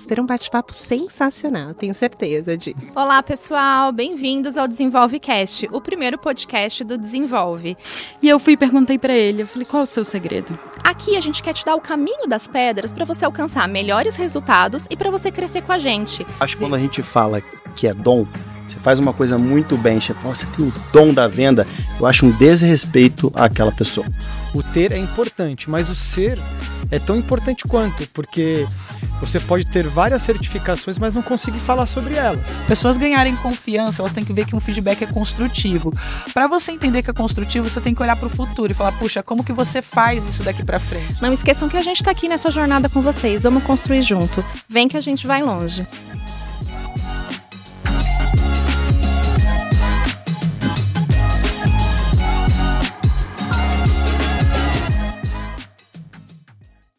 vamos ter um bate-papo sensacional, tenho certeza disso. Olá, pessoal, bem-vindos ao Desenvolve Cast, o primeiro podcast do Desenvolve. E eu fui e perguntei para ele, eu falei, qual é o seu segredo? Aqui a gente quer te dar o caminho das pedras para você alcançar melhores resultados e para você crescer com a gente. Acho que quando a gente fala que é dom, você faz uma coisa muito bem, chefe, você tem o dom da venda, eu acho um desrespeito àquela pessoa. O ter é importante, mas o ser é tão importante quanto, porque você pode ter várias certificações, mas não conseguir falar sobre elas. Pessoas ganharem confiança, elas têm que ver que um feedback é construtivo. Para você entender que é construtivo, você tem que olhar para o futuro e falar: puxa, como que você faz isso daqui para frente? Não esqueçam que a gente está aqui nessa jornada com vocês. Vamos construir junto. Vem que a gente vai longe.